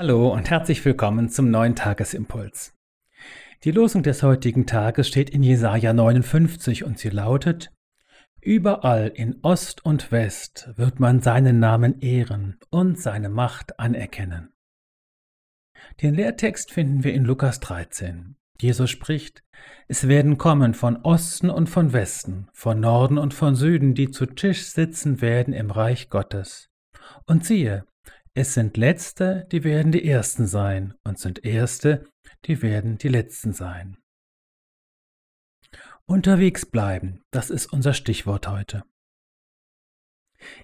Hallo und herzlich willkommen zum neuen Tagesimpuls. Die Losung des heutigen Tages steht in Jesaja 59 und sie lautet: Überall in Ost und West wird man seinen Namen ehren und seine Macht anerkennen. Den Lehrtext finden wir in Lukas 13. Jesus spricht: Es werden kommen von Osten und von Westen, von Norden und von Süden, die zu Tisch sitzen werden im Reich Gottes. Und siehe, es sind Letzte, die werden die Ersten sein, und sind Erste, die werden die Letzten sein. Unterwegs bleiben, das ist unser Stichwort heute.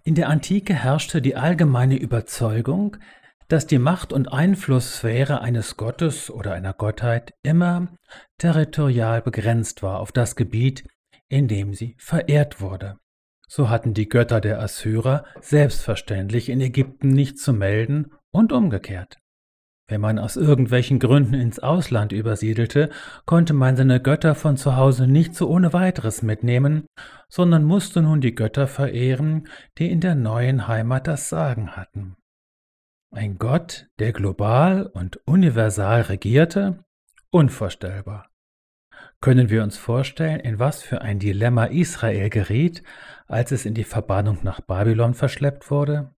In der Antike herrschte die allgemeine Überzeugung, dass die Macht- und Einflusssphäre eines Gottes oder einer Gottheit immer territorial begrenzt war auf das Gebiet, in dem sie verehrt wurde. So hatten die Götter der Assyrer selbstverständlich in Ägypten nicht zu melden und umgekehrt. Wenn man aus irgendwelchen Gründen ins Ausland übersiedelte, konnte man seine Götter von zu Hause nicht so ohne weiteres mitnehmen, sondern musste nun die Götter verehren, die in der neuen Heimat das Sagen hatten. Ein Gott, der global und universal regierte? Unvorstellbar. Können wir uns vorstellen, in was für ein Dilemma Israel geriet, als es in die Verbannung nach Babylon verschleppt wurde?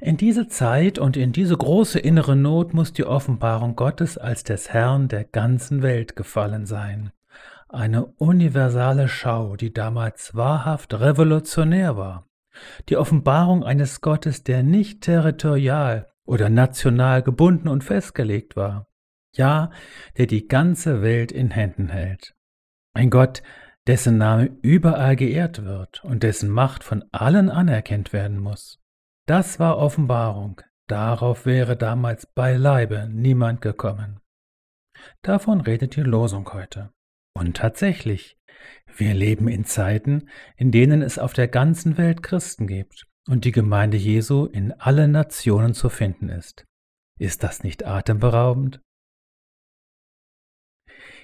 In diese Zeit und in diese große innere Not muss die Offenbarung Gottes als des Herrn der ganzen Welt gefallen sein. Eine universale Schau, die damals wahrhaft revolutionär war. Die Offenbarung eines Gottes, der nicht territorial oder national gebunden und festgelegt war, ja, der die ganze Welt in Händen hält. Ein Gott, dessen Name überall geehrt wird und dessen Macht von allen anerkannt werden muss. Das war Offenbarung, darauf wäre damals beileibe niemand gekommen. Davon redet die Losung heute. Und tatsächlich, wir leben in Zeiten, in denen es auf der ganzen Welt Christen gibt und die Gemeinde Jesu in allen Nationen zu finden ist. Ist das nicht atemberaubend?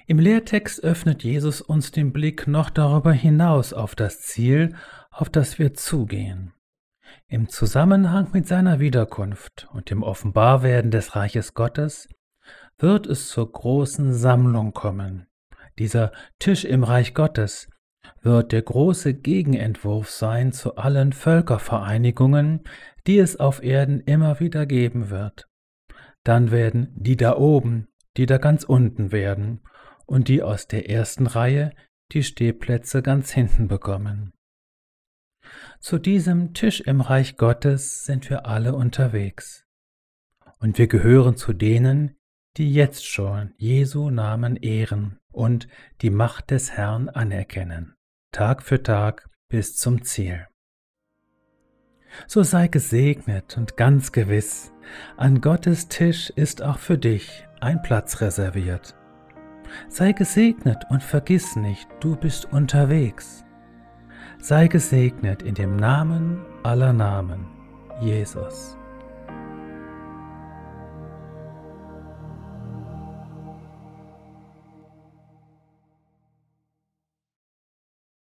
Im Lehrtext öffnet Jesus uns den Blick noch darüber hinaus auf das Ziel, auf das wir zugehen. Im Zusammenhang mit seiner Wiederkunft und dem Offenbarwerden des Reiches Gottes wird es zur großen Sammlung kommen. Dieser Tisch im Reich Gottes wird der große Gegenentwurf sein zu allen Völkervereinigungen, die es auf Erden immer wieder geben wird. Dann werden die da oben, die da ganz unten werden, und die aus der ersten Reihe die Stehplätze ganz hinten bekommen. Zu diesem Tisch im Reich Gottes sind wir alle unterwegs. Und wir gehören zu denen, die jetzt schon Jesu Namen ehren und die Macht des Herrn anerkennen, Tag für Tag bis zum Ziel. So sei gesegnet und ganz gewiss, an Gottes Tisch ist auch für dich ein Platz reserviert. Sei gesegnet und vergiss nicht, du bist unterwegs. Sei gesegnet in dem Namen aller Namen, Jesus.